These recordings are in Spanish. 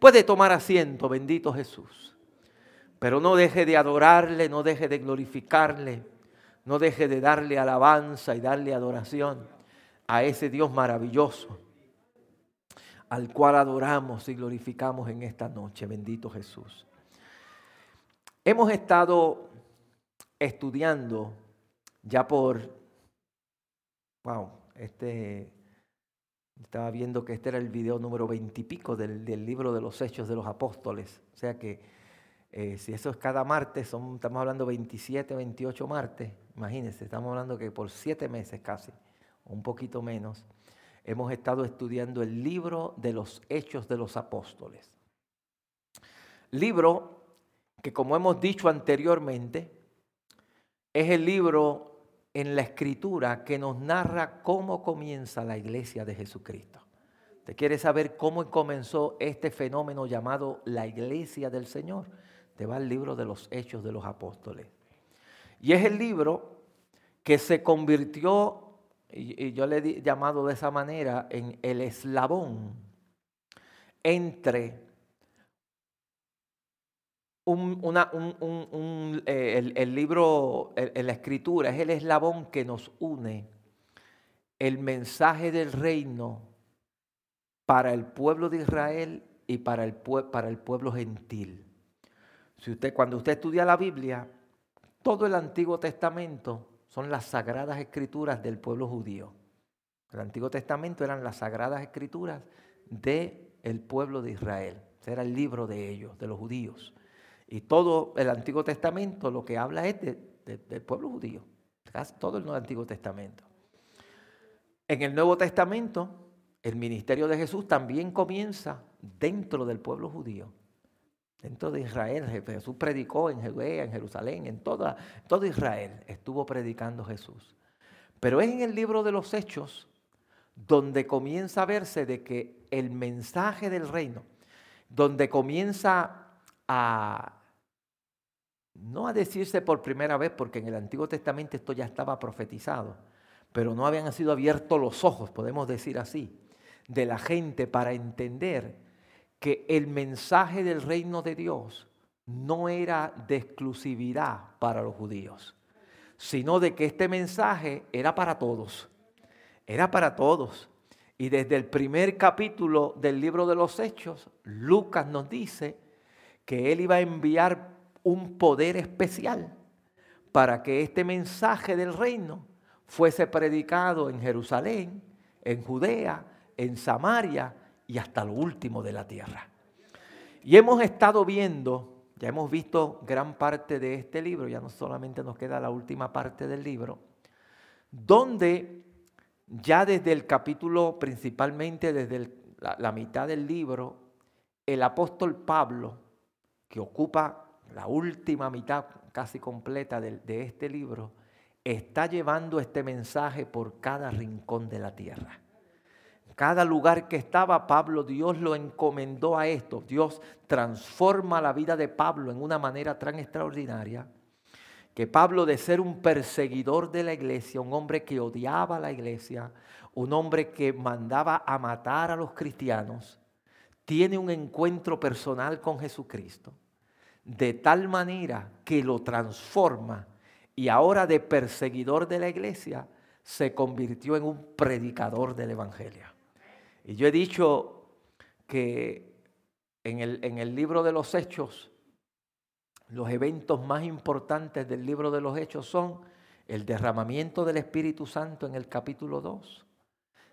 Puede tomar asiento, bendito Jesús. Pero no deje de adorarle, no deje de glorificarle, no deje de darle alabanza y darle adoración a ese Dios maravilloso al cual adoramos y glorificamos en esta noche. Bendito Jesús. Hemos estado estudiando ya por, wow, este, estaba viendo que este era el video número veintipico del, del libro de los Hechos de los Apóstoles. O sea que eh, si eso es cada martes, estamos hablando 27, 28 martes, imagínense, estamos hablando que por siete meses casi, un poquito menos, hemos estado estudiando el libro de los Hechos de los Apóstoles. Libro que, como hemos dicho anteriormente, es el libro en la escritura que nos narra cómo comienza la iglesia de Jesucristo. ¿Te quiere saber cómo comenzó este fenómeno llamado la iglesia del Señor? Te va el libro de los Hechos de los Apóstoles. Y es el libro que se convirtió y, yo le he llamado de esa manera, en el eslabón entre eh, el, libro, en la escritura, es el eslabón que nos une el mensaje del reino para el pueblo de Israel y para el, para el pueblo gentil. Si usted, cuando usted estudia la Biblia, todo el Antiguo Testamento son las sagradas escrituras del pueblo judío. El Antiguo Testamento eran las sagradas escrituras del pueblo de Israel. Era el libro de ellos, de los judíos. Y todo el Antiguo Testamento lo que habla es del pueblo judío. Casi todo el Antiguo Testamento. En el Nuevo Testamento, el ministerio de Jesús también comienza dentro del pueblo judío. Dentro de Israel, Jesús predicó en Judea, en Jerusalén, en toda, todo Israel estuvo predicando Jesús. Pero es en el libro de los Hechos donde comienza a verse de que el mensaje del reino, donde comienza a, no a decirse por primera vez, porque en el Antiguo Testamento esto ya estaba profetizado, pero no habían sido abiertos los ojos, podemos decir así, de la gente para entender que el mensaje del reino de Dios no era de exclusividad para los judíos, sino de que este mensaje era para todos, era para todos. Y desde el primer capítulo del libro de los Hechos, Lucas nos dice que él iba a enviar un poder especial para que este mensaje del reino fuese predicado en Jerusalén, en Judea, en Samaria y hasta lo último de la tierra. Y hemos estado viendo, ya hemos visto gran parte de este libro, ya no solamente nos queda la última parte del libro, donde ya desde el capítulo, principalmente desde la, mitad del libro, el apóstol Pablo, que ocupa la última mitad casi completa de, este libro, está llevando este mensaje por cada rincón de la tierra. Cada lugar que estaba Pablo, Dios lo encomendó a esto. Dios transforma la vida de Pablo en una manera tan extraordinaria que Pablo de ser un perseguidor de la iglesia, un hombre que odiaba la iglesia, un hombre que mandaba a matar a los cristianos, tiene un encuentro personal con Jesucristo, de tal manera que lo transforma y ahora de perseguidor de la iglesia se convirtió en un predicador del Evangelio. Y yo he dicho que en el, en el libro de los hechos, los eventos más importantes del libro de los hechos son el derramamiento del Espíritu Santo en el capítulo 2.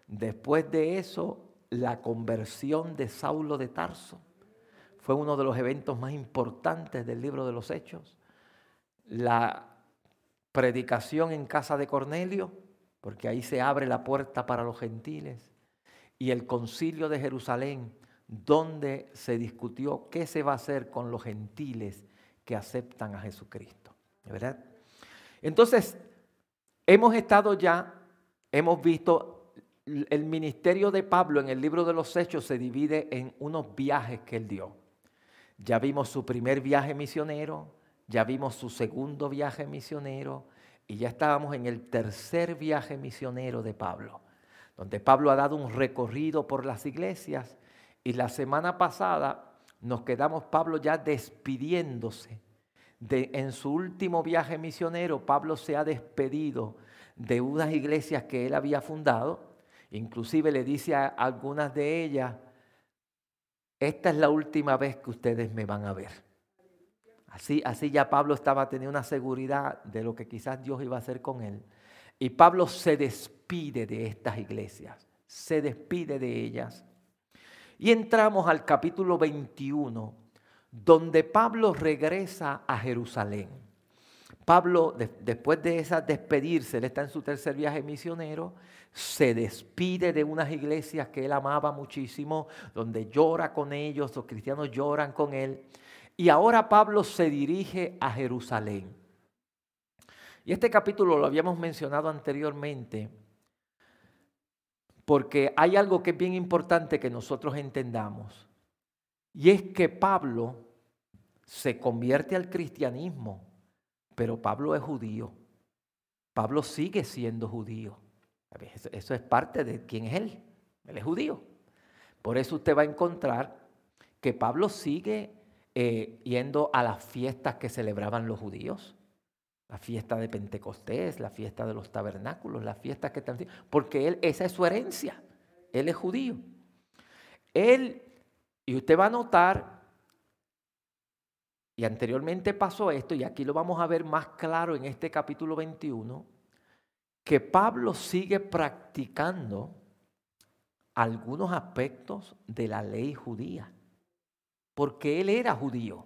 Después de eso, la conversión de Saulo de Tarso. Fue uno de los eventos más importantes del libro de los Hechos. La predicación en casa de Cornelio, porque ahí se abre la puerta para los gentiles y el concilio de Jerusalén, donde se discutió qué se va a hacer con los gentiles que aceptan a Jesucristo. ¿Verdad? Entonces, hemos estado ya, hemos visto el ministerio de Pablo en el libro de los Hechos se divide en unos viajes que él dio. Ya vimos su primer viaje misionero, ya vimos su segundo viaje misionero y ya estábamos en el tercer viaje misionero de Pablo donde Pablo ha dado un recorrido por las iglesias y la semana pasada nos quedamos Pablo ya despidiéndose. De, en su último viaje misionero, Pablo se ha despedido de unas iglesias que él había fundado. Inclusive le dice a algunas de ellas, esta es la última vez que ustedes me van a ver. Así, así ya Pablo estaba teniendo una seguridad de lo que quizás Dios iba a hacer con él. Y Pablo se despide de estas iglesias, se despide de ellas. Y entramos al capítulo 21, donde Pablo regresa a Jerusalén. Pablo, después de esa despedirse, él está en su tercer viaje misionero, se despide de unas iglesias que él amaba muchísimo, donde llora con ellos, los cristianos lloran con él. Y ahora Pablo se dirige a Jerusalén. Y este capítulo lo habíamos mencionado anteriormente, porque hay algo que es bien importante que nosotros entendamos. Y es que Pablo se convierte al cristianismo, pero Pablo es judío. Pablo sigue siendo judío. Eso es parte de quién es él. Él es judío. Por eso usted va a encontrar que Pablo sigue eh, yendo a las fiestas que celebraban los judíos. La fiesta de Pentecostés, la fiesta de los tabernáculos, las fiestas que están... Porque él, esa es su herencia. Él es judío. Él, y usted va a notar, y anteriormente pasó esto, y aquí lo vamos a ver más claro en este capítulo 21, que Pablo sigue practicando algunos aspectos de la ley judía, porque él era judío.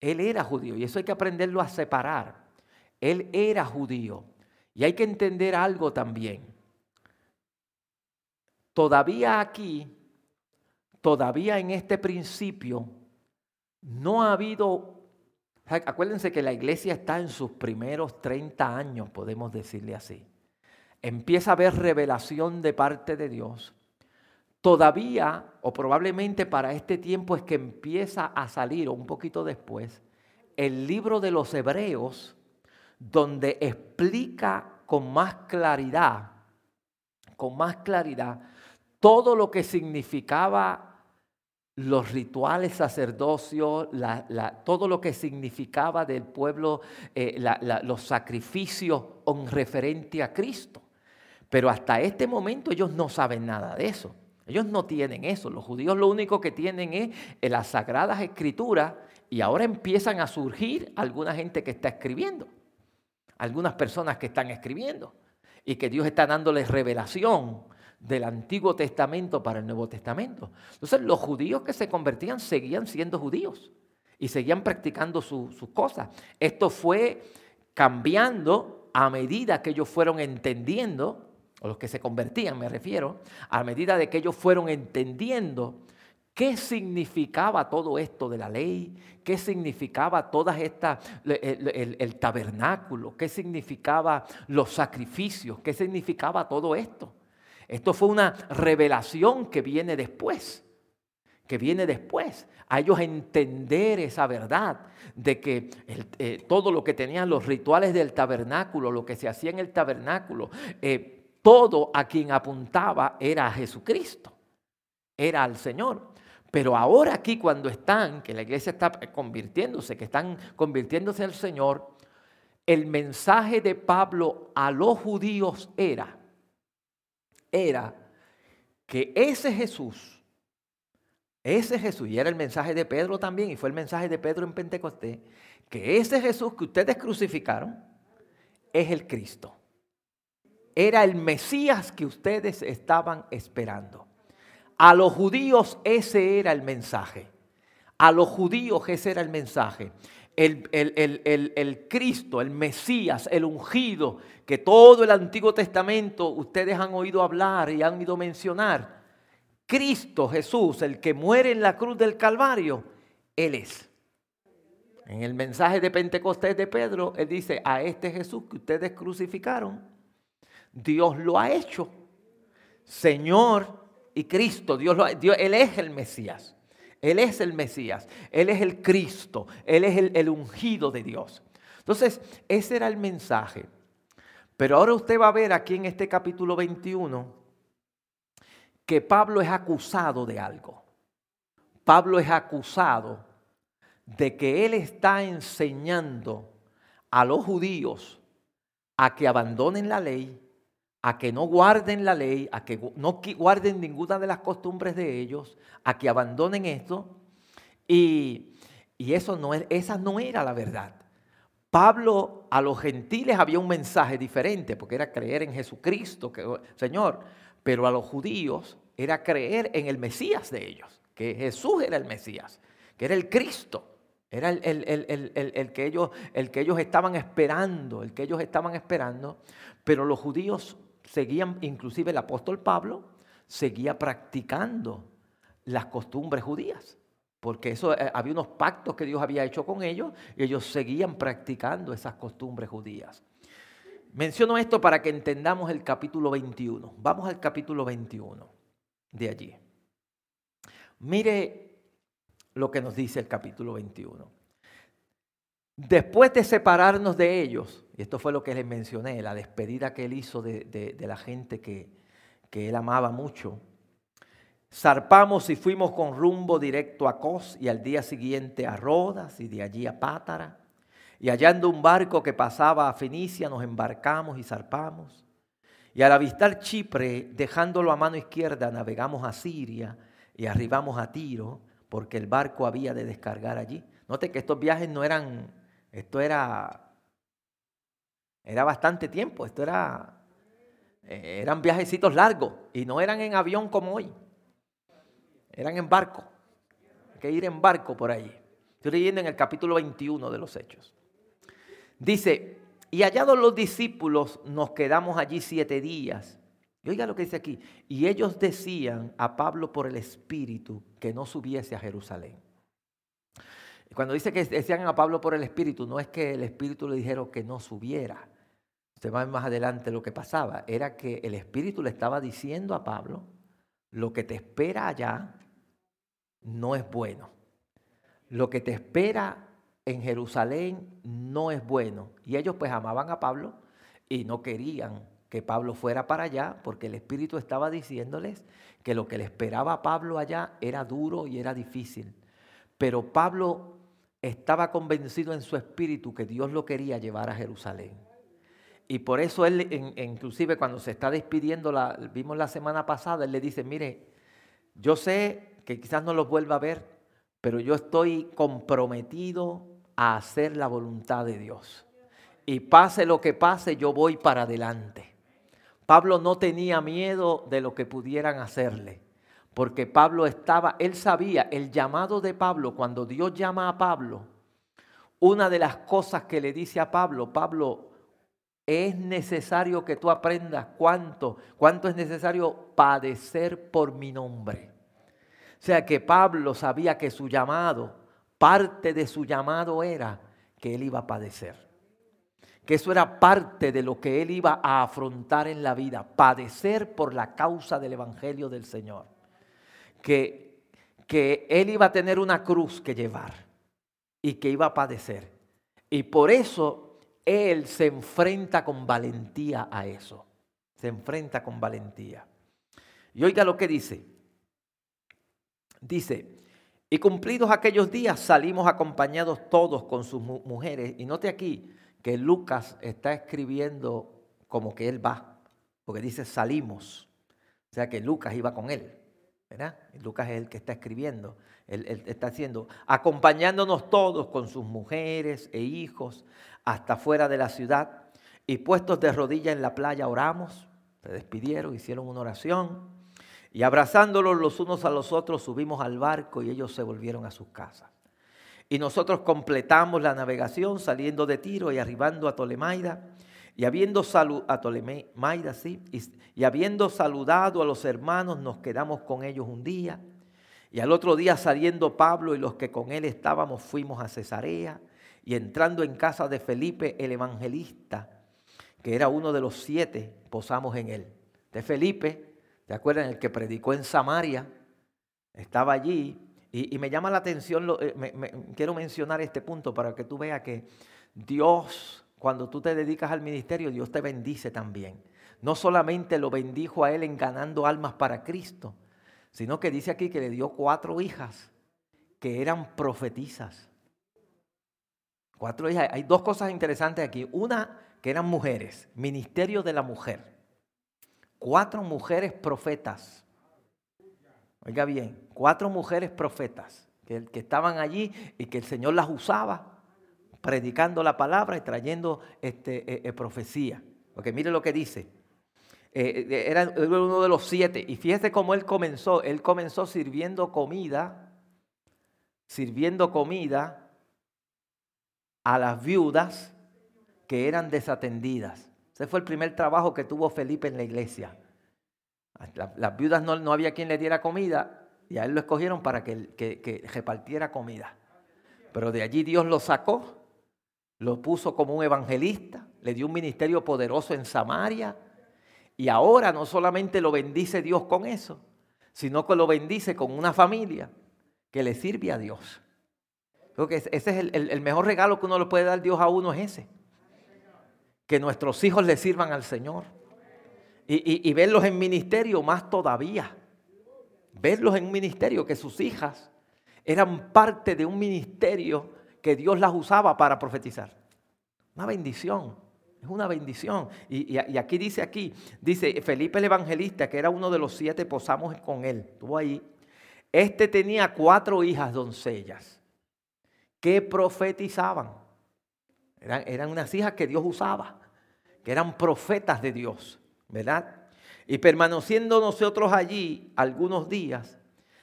Él era judío y eso hay que aprenderlo a separar. Él era judío. Y hay que entender algo también. Todavía aquí, todavía en este principio, no ha habido Acuérdense que la iglesia está en sus primeros 30 años, podemos decirle así. Empieza a haber revelación de parte de Dios. Todavía, o probablemente para este tiempo es que empieza a salir, o un poquito después, el libro de los hebreos, donde explica con más claridad, con más claridad, todo lo que significaba los rituales sacerdocios, todo lo que significaba del pueblo, eh, los sacrificios en referente a Cristo. Pero hasta este momento ellos no saben nada de eso. Ellos no tienen eso. Los judíos lo único que tienen es eh, las sagradas escrituras y ahora empiezan a surgir alguna gente que está escribiendo. Algunas personas que están escribiendo y que Dios está dándoles revelación del Antiguo Testamento para el Nuevo Testamento. Entonces los judíos que se convertían seguían siendo judíos y seguían practicando sus cosas. Esto fue cambiando a medida que ellos fueron entendiendo, o los que se convertían me refiero, a medida de que ellos fueron entendiendo qué significaba todo esto de la ley, qué significaba todas estas, el, el tabernáculo, qué significaba los sacrificios, qué significaba todo esto. Esto fue una revelación que viene después, que viene después, a ellos entender esa verdad de que eh, todo lo que tenían los rituales del tabernáculo, lo que se hacía en el tabernáculo, eh, todo a quien apuntaba era a Jesucristo, era al Señor. Pero ahora aquí cuando están, que la iglesia está convirtiéndose, que están convirtiéndose al Señor, el mensaje de Pablo a los judíos era, era que ese Jesús, ese Jesús, y era el mensaje de Pedro también, y fue el mensaje de Pedro en Pentecostés, que ese Jesús que ustedes crucificaron es el Cristo. Era el Mesías que ustedes estaban esperando. A los judíos ese era el mensaje. A los judíos ese era el mensaje el, Cristo, el Mesías, el ungido, que todo el Antiguo Testamento ustedes han oído hablar y han oído mencionar. Cristo Jesús, el que muere en la cruz del Calvario, Él es. En el mensaje de Pentecostés de Pedro, Él dice, a este Jesús que ustedes crucificaron, Dios lo ha hecho. Señor y Cristo, Dios, lo Dios Él es el Mesías. Él es el Mesías, Él es el Cristo, Él es el, ungido de Dios. Entonces, ese era el mensaje. Pero ahora usted va a ver aquí en este capítulo 21 que Pablo es acusado de algo. Pablo es acusado de que él está enseñando a los judíos a que abandonen la ley, a que no guarden la ley, a que no guarden ninguna de las costumbres de ellos, a que abandonen esto. Y, eso no, esa no era la verdad. Pablo a los gentiles había un mensaje diferente, porque era creer en Jesucristo, que, Señor, pero a los judíos era creer en el Mesías de ellos, que Jesús era el Mesías, que era el Cristo. Era el, el, que ellos, el que ellos estaban esperando, el que ellos estaban esperando, pero los judíos seguían, inclusive el apóstol Pablo, seguía practicando las costumbres judías, porque eso, eh, había unos pactos que Dios había hecho con ellos y ellos seguían practicando esas costumbres judías. Menciono esto para que entendamos el capítulo 21. Vamos al capítulo 21 de allí. Mire lo que nos dice el capítulo 21. Después de separarnos de ellos, y esto fue lo que les mencioné, la despedida que él hizo de, la gente que, que, él amaba mucho, zarpamos y fuimos con rumbo directo a Cos y al día siguiente a Rodas y de allí a Pátara. Y hallando un barco que pasaba a Fenicia, nos embarcamos y zarpamos. Y al avistar Chipre, dejándolo a mano izquierda, navegamos a Siria y arribamos a Tiro porque el barco había de descargar allí. Note que estos viajes no eran, esto era, era bastante tiempo, esto era, eh, eran viajecitos largos y no eran en avión como hoy, eran en barco, hay que ir en barco por allí. Estoy leyendo en el capítulo 21 de los Hechos. Dice, y hallados los discípulos nos quedamos allí siete días y oiga lo que dice aquí. Y ellos decían a Pablo por el Espíritu que no subiese a Jerusalén. Cuando dice que decían a Pablo por el Espíritu, no es que el Espíritu le dijeron que no subiera. Usted va más adelante lo que pasaba. Era que el Espíritu le estaba diciendo a Pablo, lo que te espera allá no es bueno. Lo que te espera en Jerusalén no es bueno. Y ellos pues amaban a Pablo y no querían que Pablo fuera para allá, porque el Espíritu estaba diciéndoles que lo que le esperaba a Pablo allá era duro y era difícil. Pero Pablo estaba convencido en su espíritu que Dios lo quería llevar a Jerusalén. Y por eso él, inclusive cuando se está despidiendo, vimos la semana pasada, él le dice, mire, yo sé que quizás no los vuelva a ver, pero yo estoy comprometido a hacer la voluntad de Dios. Y pase lo que pase, yo voy para adelante. Pablo no tenía miedo de lo que pudieran hacerle, porque Pablo estaba, él sabía el llamado de Pablo, cuando Dios llama a Pablo, una de las cosas que le dice a Pablo, Pablo, es necesario que tú aprendas cuánto, cuánto es necesario padecer por mi nombre. O sea que Pablo sabía que su llamado, parte de su llamado era que él iba a padecer que eso era parte de lo que él iba a afrontar en la vida, padecer por la causa del Evangelio del Señor. Que, que él iba a tener una cruz que llevar y que iba a padecer. Y por eso él se enfrenta con valentía a eso. Se enfrenta con valentía. Y oiga lo que dice. Dice, y cumplidos aquellos días salimos acompañados todos con sus mujeres. Y note aquí, que Lucas está escribiendo como que él va, porque dice salimos. O sea que Lucas iba con él, ¿verdad? Lucas es el que está escribiendo. Él, está haciendo, acompañándonos todos con sus mujeres e hijos hasta fuera de la ciudad. Y puestos de rodillas en la playa oramos, se despidieron, hicieron una oración. Y abrazándolos los unos a los otros subimos al barco y ellos se volvieron a sus casas. Y nosotros completamos la navegación saliendo de Tiro y arribando a Tolemaida. Y habiendo, a sí, y, habiendo saludado a los hermanos, nos quedamos con ellos un día. Y al otro día saliendo Pablo y los que con él estábamos fuimos a Cesarea. Y entrando en casa de Felipe el evangelista, que era uno de los siete, posamos en él. De Felipe, ¿te acuerdan? El que predicó en Samaria, estaba allí y, me llama la atención, eh, quiero mencionar este punto para que tú veas que Dios, cuando tú te dedicas al ministerio, Dios te bendice también. No solamente lo bendijo a él en ganando almas para Cristo, sino que dice aquí que le dio cuatro hijas que eran profetizas. Cuatro hijas. Hay dos cosas interesantes aquí. Una, que eran mujeres, ministerio de la mujer. Cuatro mujeres profetas. Oiga bien, cuatro mujeres profetas que, estaban allí y que el Señor las usaba predicando la palabra y trayendo este, eh, eh, profecía. Porque mire lo que dice. Eh, era uno de los siete. Y fíjese cómo él comenzó. Él comenzó sirviendo comida, sirviendo comida a las viudas que eran desatendidas. Ese fue el primer trabajo que tuvo Felipe en la iglesia. Las, viudas no, había quien le diera comida y a él lo escogieron para que, que repartiera comida. Pero de allí Dios lo sacó, lo puso como un evangelista, le dio un ministerio poderoso en Samaria y ahora no solamente lo bendice Dios con eso, sino que lo bendice con una familia que le sirve a Dios. Creo que ese es el, mejor regalo que uno le puede dar Dios a uno es ese. Que nuestros hijos le sirvan al Señor. Y, verlos en ministerio más todavía. Verlos en un ministerio, que sus hijas eran parte de un ministerio que Dios las usaba para profetizar. Una bendición. Es una bendición. Y, y, aquí dice aquí, dice Felipe el Evangelista, que era uno de los siete, posamos con él. Estuvo ahí. Este tenía cuatro hijas doncellas que profetizaban. Eran, eran unas hijas que Dios usaba, que eran profetas de Dios, ¿verdad? Y permaneciendo nosotros allí algunos días,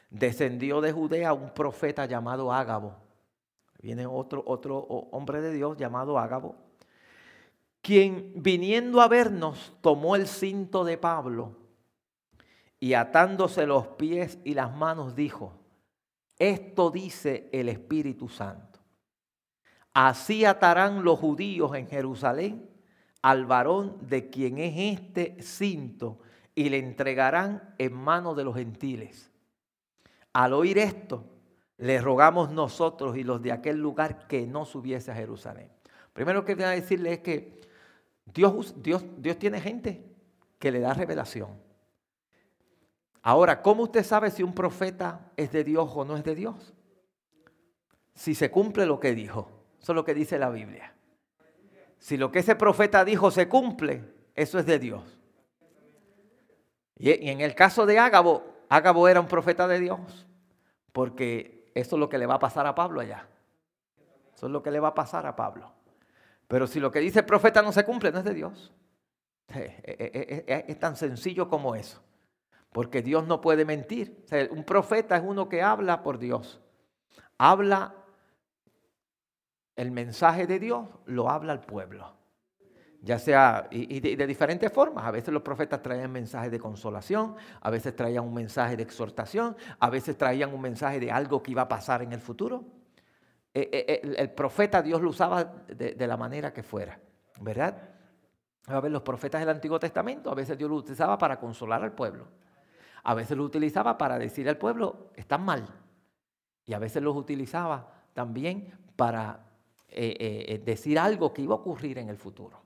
descendió de Judea un profeta llamado Ágabo. Viene otro, otro hombre de Dios llamado Ágabo, quien viniendo a vernos tomó el cinto de Pablo y atándose los pies y las manos dijo, esto dice el Espíritu Santo. Así atarán los judíos en Jerusalén al varón de quien es este cinto y le entregarán en manos de los gentiles. Al oír esto, le rogamos nosotros y los de aquel lugar que no subiese a Jerusalén. Primero que voy a decirle es que Dios, Dios, Dios tiene gente que le da revelación. Ahora, ¿cómo usted sabe si un profeta es de Dios o no es de Dios? Si se cumple lo que dijo. Eso es lo que dice la Biblia. Si lo que ese profeta dijo se cumple, eso es de Dios. Y en el caso de Ágabo, Ágabo era un profeta de Dios, porque eso es lo que le va a pasar a Pablo allá. Eso es lo que le va a pasar a Pablo. Pero si lo que dice el profeta no se cumple, no es de Dios. Es tan sencillo como eso porque Dios no puede mentir. un profeta es uno que habla por Dios. Habla el mensaje de Dios, lo habla al pueblo. Ya sea, y, de, diferentes formas. A veces los profetas traían mensajes de consolación, a veces traían un mensaje de exhortación, a veces traían un mensaje de algo que iba a pasar en el futuro. Eh, eh, el, el, profeta Dios lo usaba de, de la manera que fuera, ¿verdad? A ver, los profetas del Antiguo Testamento, a veces Dios lo utilizaba para consolar al pueblo. A veces lo utilizaba para decir al pueblo, están mal. Y a veces los utilizaba también para eh, eh, eh, decir algo que iba a ocurrir en el futuro.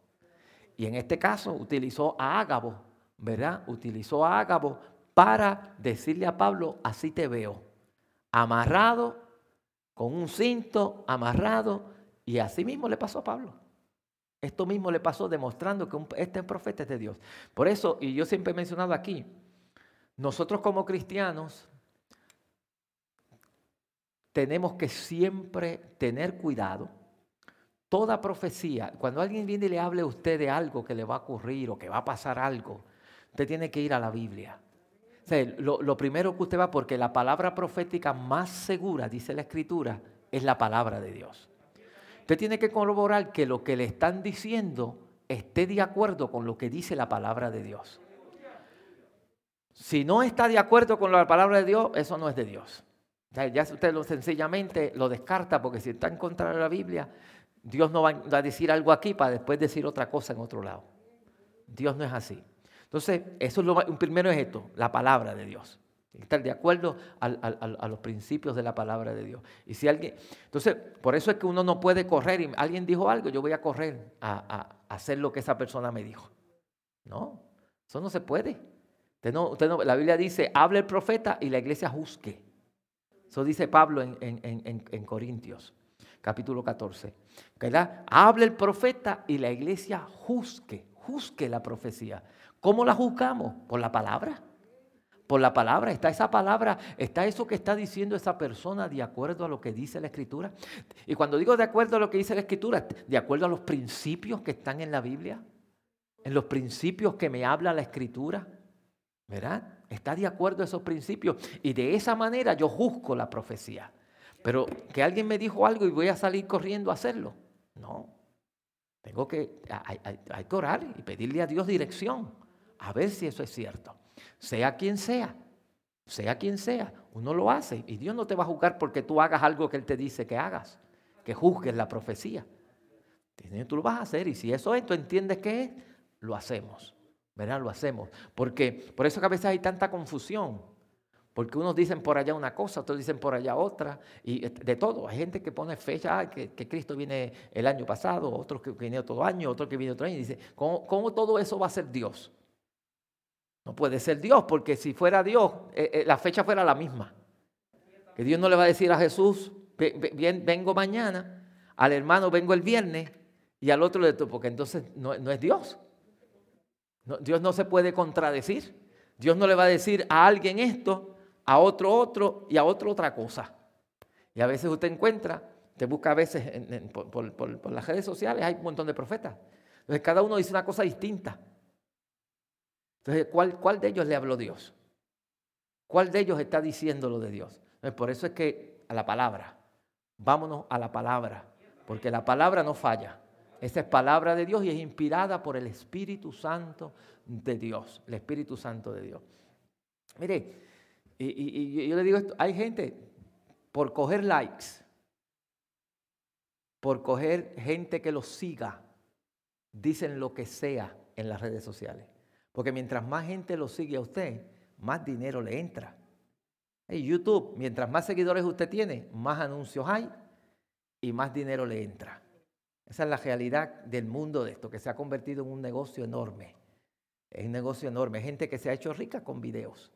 Y en este caso utilizó a Ágabo, ¿verdad? Utilizó a Ágabo para decirle a Pablo, así te veo, amarrado, con un cinto, amarrado, y así mismo le pasó a Pablo. Esto mismo le pasó demostrando que este profeta es de Dios. Por eso, y yo siempre he mencionado aquí, nosotros como cristianos tenemos que siempre tener cuidado. Toda profecía, cuando alguien viene y le hable a usted de algo que le va a ocurrir o que va a pasar algo, usted tiene que ir a la Biblia. lo, lo primero que usted va, porque la palabra profética más segura, dice la Escritura, es la palabra de Dios. Usted tiene que corroborar que lo que le están diciendo esté de acuerdo con lo que dice la palabra de Dios. Si no está de acuerdo con la palabra de Dios, eso no es de Dios. Ya usted lo sencillamente lo descarta porque si está en contra de la Biblia, Dios no va a decir algo aquí para después decir otra cosa en otro lado. Dios no es así. Entonces, eso es lo primero es esto, la palabra de Dios. Estar de acuerdo a los principios de la palabra de Dios. Y si alguien, entonces, por eso es que uno no puede correr y alguien dijo algo, yo voy a correr a hacer lo que esa persona me dijo. No, eso no se puede la Biblia dice, hable el profeta y la iglesia juzgue. Eso dice Pablo en, Corintios, capítulo 14. ¿verdad? Hable el profeta y la iglesia juzgue, juzgue la profecía. ¿Cómo la juzgamos? Por la palabra. Por la palabra, está esa palabra, está eso que está diciendo esa persona de acuerdo a lo que dice la escritura. Y cuando digo de acuerdo a lo que dice la escritura, de acuerdo a los principios que están en la Biblia, en los principios que me habla la escritura, ¿verdad? Está de acuerdo a esos principios. Y de esa manera yo juzgo la profecía. Pero que alguien me dijo algo y voy a salir corriendo a hacerlo. No. Tengo que, hay que orar y pedirle a Dios dirección. A ver si eso es cierto sea quien sea, sea quien sea, uno lo hace y Dios no te va a juzgar porque tú hagas algo que Él te dice que hagas, que juzgues la profecía. Tú lo vas a hacer y si eso es, tú entiendes que es, lo hacemos, ¿verdad? Lo hacemos. Porque por eso que a veces hay tanta confusión. Porque unos dicen por allá una cosa, otros dicen por allá otra, y de todo. Hay gente que pone fecha, que, Cristo viene el año pasado, otros que viene otro año, otros que viene otro año, y dice, ¿cómo, ¿cómo todo eso va a ser Dios? No puede ser Dios, porque si fuera Dios, eh, eh, la fecha fuera la misma. Que Dios no le va a decir a Jesús, vengo mañana, al hermano vengo el viernes y al otro le porque entonces no, es Dios. Dios no se puede contradecir. Dios no le va a decir a alguien esto, a otro otro y a otro otra cosa. Y a veces usted encuentra, te busca a veces por, las redes sociales, hay un montón de profetas. Entonces cada uno dice una cosa distinta. Entonces, ¿cuál, ¿cuál de ellos le habló Dios? ¿Cuál de ellos está diciendo lo de Dios? por eso es que a la palabra, vámonos a la palabra, porque la palabra no falla. Esa es palabra de Dios y es inspirada por el Espíritu Santo de Dios, el Espíritu Santo de Dios. Mire, y, yo le digo esto, hay gente por coger likes, por coger gente que los siga, dicen lo que sea en las redes sociales. Porque mientras más gente lo sigue a usted, más dinero le entra. En YouTube, mientras más seguidores usted tiene, más anuncios hay y más dinero le entra. Esa es la realidad del mundo de esto, que se ha convertido en un negocio enorme. Es un negocio enorme. Gente que se ha hecho rica con videos.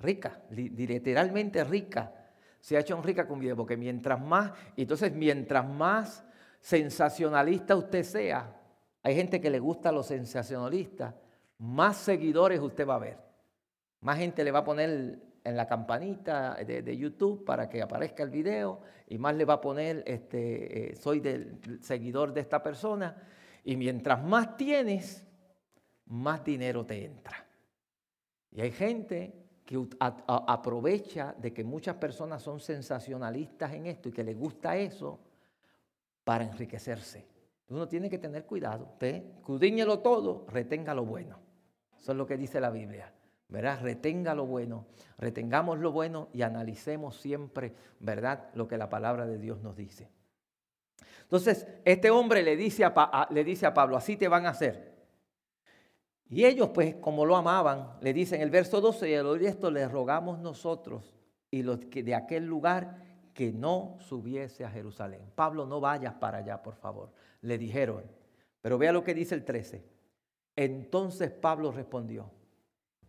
Rica, literalmente rica. Se ha hecho rica con videos, porque mientras más, entonces mientras más sensacionalista usted sea, hay gente que le gusta a los sensacionalistas más seguidores usted va a ver. Más gente le va a poner en la campanita de, YouTube para que aparezca el video y más le va a poner, este, eh, soy del seguidor de esta persona. Y mientras más tienes, más dinero te entra. Y hay gente que aprovecha de que muchas personas son sensacionalistas en esto y que les gusta eso para enriquecerse. Uno tiene que tener cuidado. Usted, cudíñelo todo, retenga lo bueno. Eso es lo que dice la Biblia. ¿Verdad? Retenga lo bueno, retengamos lo bueno y analicemos siempre, ¿verdad? Lo que la palabra de Dios nos dice. Entonces, este hombre le dice a, le dice a Pablo, así te van a hacer. Y ellos, pues, como lo amaban, le dicen el verso 12, y al oír esto le rogamos nosotros y los que de aquel lugar que no subiese a Jerusalén. Pablo, no vayas para allá, por favor. Le dijeron. Pero vea lo que dice el 13. Entonces Pablo respondió,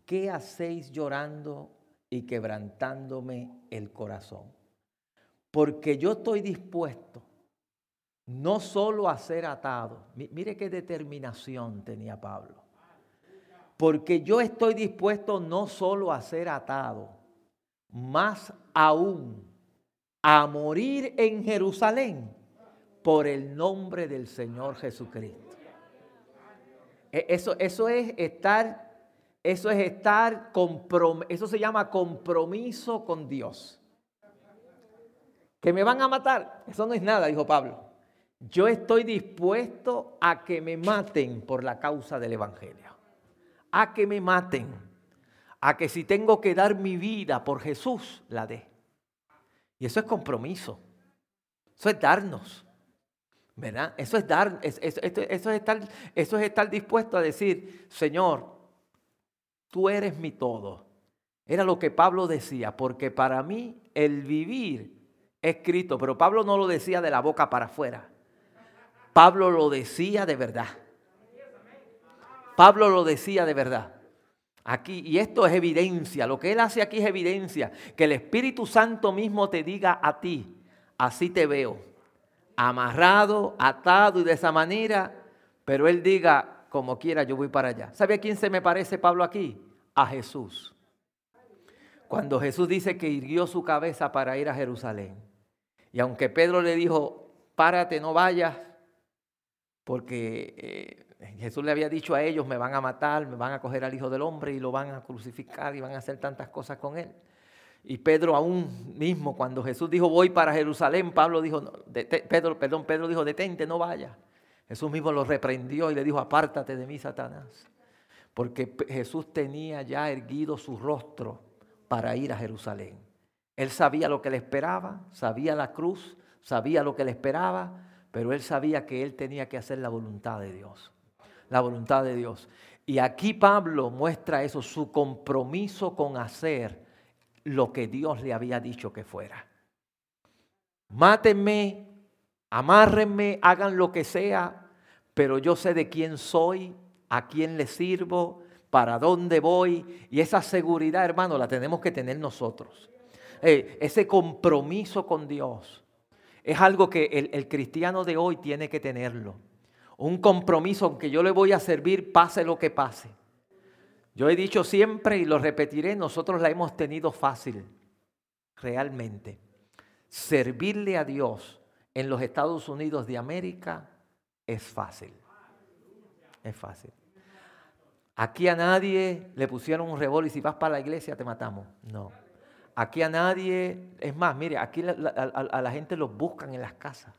¿qué hacéis llorando y quebrantándome el corazón? Porque yo estoy dispuesto no solo a ser atado, mire qué determinación tenía Pablo, porque yo estoy dispuesto no solo a ser atado, más aún a morir en Jerusalén por el nombre del Señor Jesucristo. E, eso, eso es estar, eso es estar, eso se llama compromiso con Dios. Que me van a matar, eso no es nada, dijo Pablo. Yo estoy dispuesto a que me maten por la causa del Evangelio. A que me maten. A que si tengo que dar mi vida por Jesús, la dé. Y eso es compromiso. Eso es darnos. ¿Verdad? Eso es dar, eso, es estar, eso es estar dispuesto a decir, Señor, tú eres mi todo. Era lo que Pablo decía, porque para mí el vivir es escrito, pero Pablo no lo decía de la boca para afuera. Pablo lo decía de verdad. Pablo lo decía de verdad. aquí, y esto es evidencia, lo que Él hace aquí es evidencia, que el Espíritu Santo mismo te diga a ti, así te veo, amarrado, atado y de esa manera, pero Él diga, como quiera, yo voy para allá. ¿Sabe a quién se me parece Pablo aquí? A Jesús. Cuando Jesús dice que hirió su cabeza para ir a Jerusalén. Y aunque Pedro le dijo, párate, no vayas, porque eh, Jesús le había dicho a ellos, me van a matar, me van a coger al Hijo del Hombre y lo van a crucificar y van a hacer tantas cosas con él. Y Pedro aún mismo, cuando Jesús dijo, voy para Jerusalén, Pablo dijo, Pedro, perdón, Pedro dijo, detente, no vayas. Jesús mismo lo reprendió y le dijo, apártate de mí, Satanás. Porque Jesús tenía ya erguido su rostro para ir a Jerusalén. Él sabía lo que le esperaba, sabía la cruz, sabía lo que le esperaba, pero él sabía que él tenía que hacer la voluntad de Dios. La voluntad de Dios. Y aquí Pablo muestra eso, su compromiso con hacer lo que Dios le había dicho que fuera. Mátenme, amárrenme, hagan lo que sea, pero yo sé de quién soy, a quién le sirvo, para dónde voy. Y esa seguridad, hermano, la tenemos que tener nosotros. Eh, ese compromiso con Dios es algo que el, el cristiano de hoy tiene que tenerlo. Un compromiso que yo le voy a servir pase lo que pase. Yo he dicho siempre y lo repetiré, nosotros la hemos tenido fácil, realmente. Servirle a Dios en los Estados Unidos de América es fácil. Es fácil. Aquí a nadie le pusieron un revólver y si vas para la iglesia te matamos. No. Aquí a nadie, es más, mire, aquí a, la gente los buscan en las casas.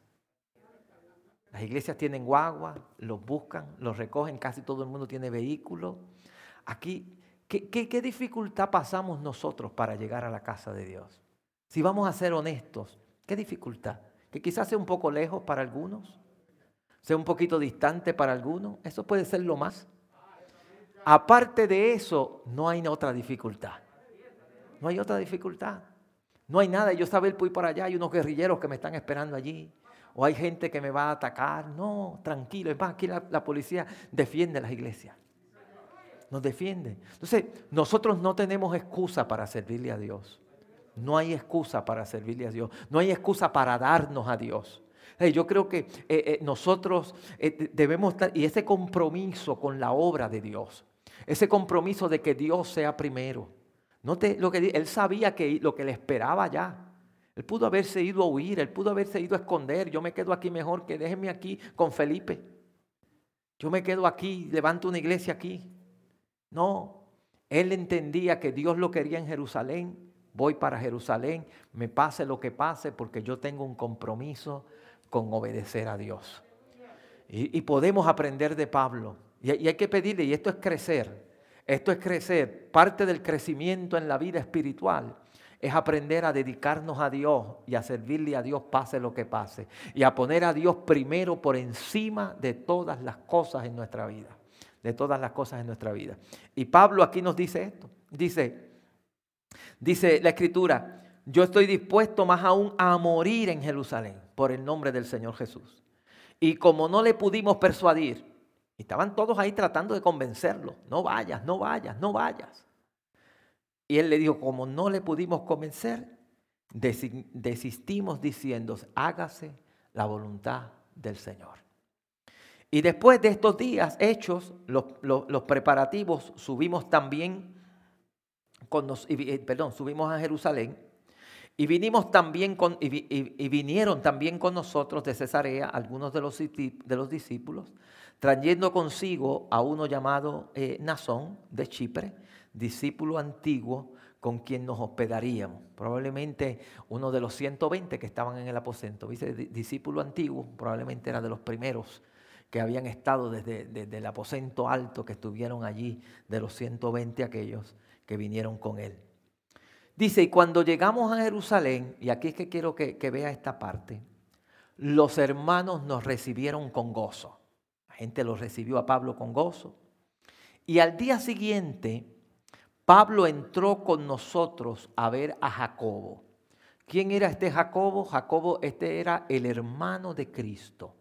Las iglesias tienen guagua, los buscan, los recogen, casi todo el mundo tiene vehículo. Aquí, ¿qué, qué dificultad pasamos nosotros para llegar a la casa de Dios? Si vamos a ser honestos, ¿qué dificultad? Que quizás sea un poco lejos para algunos, sea un poquito distante para algunos, eso puede ser lo más. Aparte de eso, no hay otra dificultad. No hay otra dificultad. No hay nada. Yo saber voy por allá, hay unos guerrilleros que me están esperando allí. O hay gente que me va a atacar. No, tranquilo. Es más, aquí la, la policía defiende las iglesias. Nos defiende. Entonces, nosotros no tenemos excusa para servirle a Dios. No hay excusa para servirle a Dios. No hay excusa para darnos a Dios. Yo creo que eh, eh, nosotros eh, debemos estar, y ese compromiso con la obra de Dios, ese compromiso de que Dios sea primero. Note lo que él sabía que lo que le esperaba ya. Él pudo haberse ido a huir, él pudo haberse ido a esconder. Yo me quedo aquí mejor que déjenme aquí con Felipe. Yo me quedo aquí, levanto una iglesia aquí. No, él entendía que Dios lo quería en Jerusalén. Voy para Jerusalén, me pase lo que pase, porque yo tengo un compromiso con obedecer a Dios. Y, y podemos aprender de Pablo. Y, hay que pedirle, y esto es crecer, esto es crecer, parte del crecimiento en la vida espiritual es aprender a dedicarnos a Dios y a servirle a Dios pase lo que pase. Y a poner a Dios primero por encima de todas las cosas en nuestra vida. De todas las cosas en nuestra vida. Y Pablo aquí nos dice esto. Dice, dice la escritura, yo estoy dispuesto más aún a morir en Jerusalén por el nombre del Señor Jesús. Y como no le pudimos persuadir, estaban todos ahí tratando de convencerlo. No vayas, no vayas, no vayas. Y él le dijo, como no le pudimos convencer, desistimos diciendo, hágase la voluntad del Señor. Y después de estos días hechos, los, preparativos, subimos también, con eh, perdón, subimos a Jerusalén y vinimos también con, y, vinieron también con nosotros de Cesarea algunos de los, de los discípulos trayendo consigo a uno llamado eh, Nazón de Chipre, discípulo antiguo con quien nos hospedaríamos. Probablemente uno de los 120 que estaban en el aposento. Dice discípulo antiguo, probablemente era de los primeros que habían estado desde, desde, el aposento alto, que estuvieron allí, de los 120 aquellos que vinieron con él. Dice, y cuando llegamos a Jerusalén, y aquí es que quiero que, vea esta parte, los hermanos nos recibieron con gozo gente lo recibió a Pablo con gozo. Y al día siguiente, Pablo entró con nosotros a ver a Jacobo. ¿Quién era este Jacobo? Jacobo, este era el hermano de Cristo,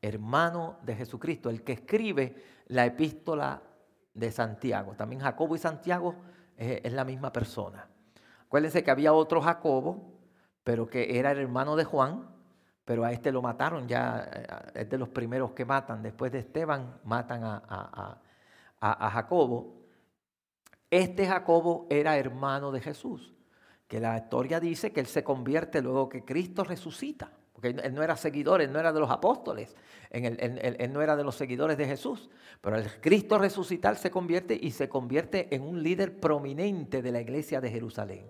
hermano de Jesucristo, el que escribe la epístola de Santiago. También Jacobo y Santiago es, la misma persona. Acuérdense que había otro Jacobo, pero que era el hermano de Juan, pero a este lo mataron ya, eh, es de los primeros que matan. Después de Esteban matan a, a Jacobo. Este Jacobo era hermano de Jesús, que la historia dice que él se convierte luego que Cristo resucita porque él no era seguidor, él no era de los apóstoles, él, no era de los seguidores de Jesús, pero el Cristo resucitar se convierte y se convierte en un líder prominente de la iglesia de Jerusalén.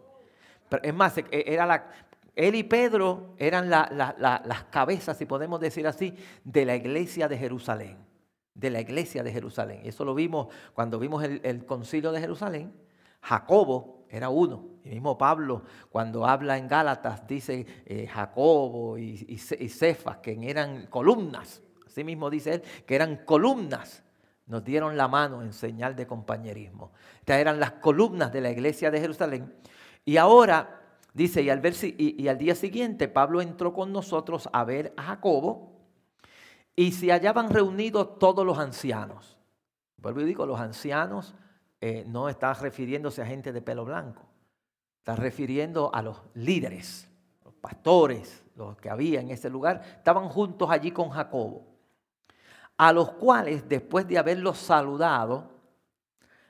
Es más, e, era él y Pedro eran las cabezas, si podemos decir así, de la iglesia de Jerusalén, de la iglesia de Jerusalén. Y eso lo vimos cuando vimos el concilio de Jerusalén. Jacobo, era uno. Y mismo Pablo, cuando habla en Gálatas, dice eh, Jacobo y, Cefas, que eran columnas. Así mismo dice él, que eran columnas. Nos dieron la mano en señal de compañerismo. Estas eran las columnas de la iglesia de Jerusalén. Y ahora, dice, y al, y, y al día siguiente, Pablo entró con nosotros a ver a Jacobo y se hallaban reunidos todos los ancianos. Vuelvo y digo, los ancianos eh, no está refiriéndose a gente de pelo blanco, está refiriendo a los líderes, los pastores, los que había en ese lugar, estaban juntos allí con Jacobo, a los cuales después de haberlos saludado,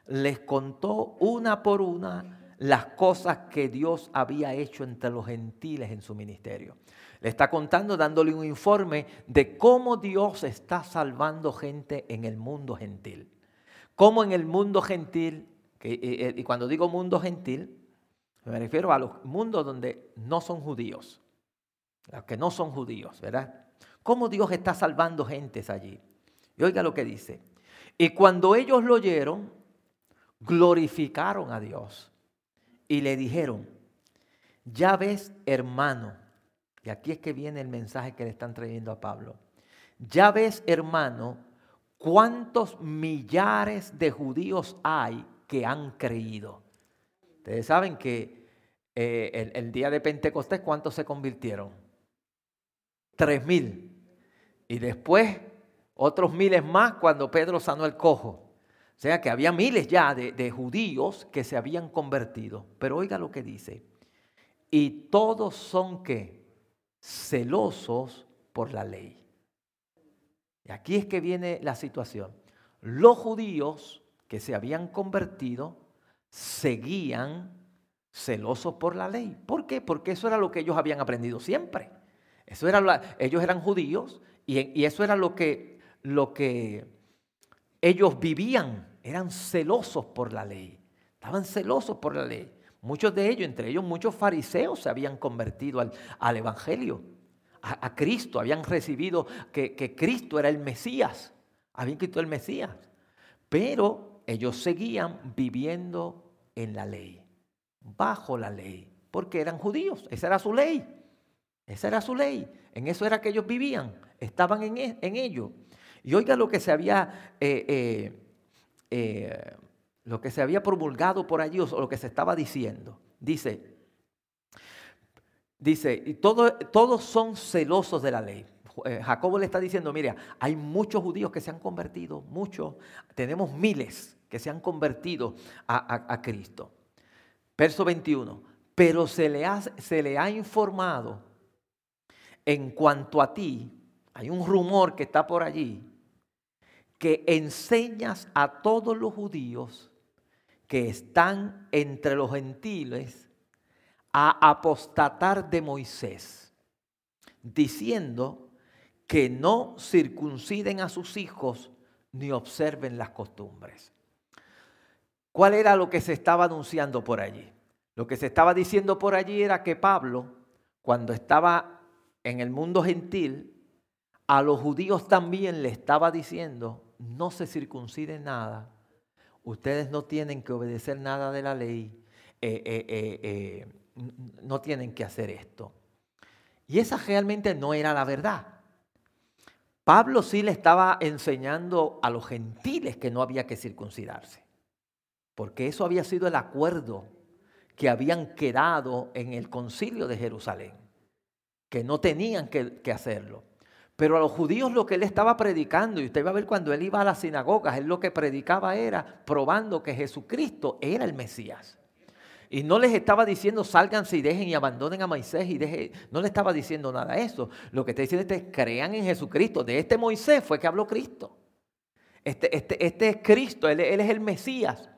les contó una por una las cosas que Dios había hecho entre los gentiles en su ministerio. Le está contando, dándole un informe de cómo Dios está salvando gente en el mundo gentil. Como en el mundo gentil, eh, eh, y cuando digo mundo gentil, me refiero a los mundos donde no son judíos, los que no son judíos, ¿verdad? ¿Cómo Dios está salvando gentes allí? Y oiga lo que dice. Y cuando ellos lo oyeron, glorificaron a Dios y le dijeron, ya ves hermano, y aquí es que viene el mensaje que le están trayendo a Pablo, ya ves hermano, ¿Cuántos millares de judíos hay que han creído? Ustedes saben que eh, el, día de Pentecostés, ¿cuántos se convirtieron? Tres mil. Y después otros miles más cuando Pedro sanó el cojo. O sea que había miles ya de, de judíos que se habían convertido. Pero oiga lo que dice. Y todos son que celosos por la ley. Y aquí es que viene la situación. Los judíos que se habían convertido seguían celosos por la ley. ¿Por qué? Porque eso era lo que ellos habían aprendido siempre. Eso era ellos eran judíos y, eso era lo que, lo que ellos vivían. Eran celosos por la ley. Estaban celosos por la ley. Muchos de ellos, entre ellos muchos fariseos, se habían convertido al Evangelio a, Cristo, habían recibido que, Cristo era el Mesías, habían Cristo el Mesías, pero ellos seguían viviendo en la ley, bajo la ley, porque eran judíos, esa era su ley, esa era su ley, en eso era que ellos vivían, estaban en, e, en ello. Y oiga lo que se había... Eh, eh, eh, lo que se había promulgado por allí o lo que se estaba diciendo. Dice, Dice, y todos son celosos de la ley. Eh, Jacobo le está diciendo, mira, hay muchos judíos que se han convertido, muchos, tenemos miles que se han convertido a, Cristo. Verso 21, pero se le, ha, se le ha informado en cuanto a ti, hay un rumor que está por allí, que enseñas a todos los judíos que están entre los gentiles a apostatar de Moisés, diciendo que no circunciden a sus hijos ni observen las costumbres. ¿Cuál era lo que se estaba anunciando por allí? Lo que se estaba diciendo por allí era que Pablo, cuando estaba en el mundo gentil, a los judíos también le estaba diciendo, no se circunciden nada, ustedes no tienen que obedecer nada de la ley, eh, eh, eh, no tienen que hacer esto. Y esa realmente no era la verdad. Pablo sí le estaba enseñando a los gentiles que no había que circuncidarse, porque eso había sido el acuerdo que habían quedado en el concilio de Jerusalén, que no tenían que, hacerlo. Pero a los judíos lo que él estaba predicando, y usted va a ver cuando él iba a las sinagogas, él lo que predicaba era probando que Jesucristo era el Mesías. Y no les estaba diciendo sálganse y dejen y abandonen a Moisés y dejen, no le estaba diciendo nada de eso. Lo que está diciendo es crean en Jesucristo. De este Moisés fue que habló Cristo. Este, este, este es Cristo, él, es el Mesías.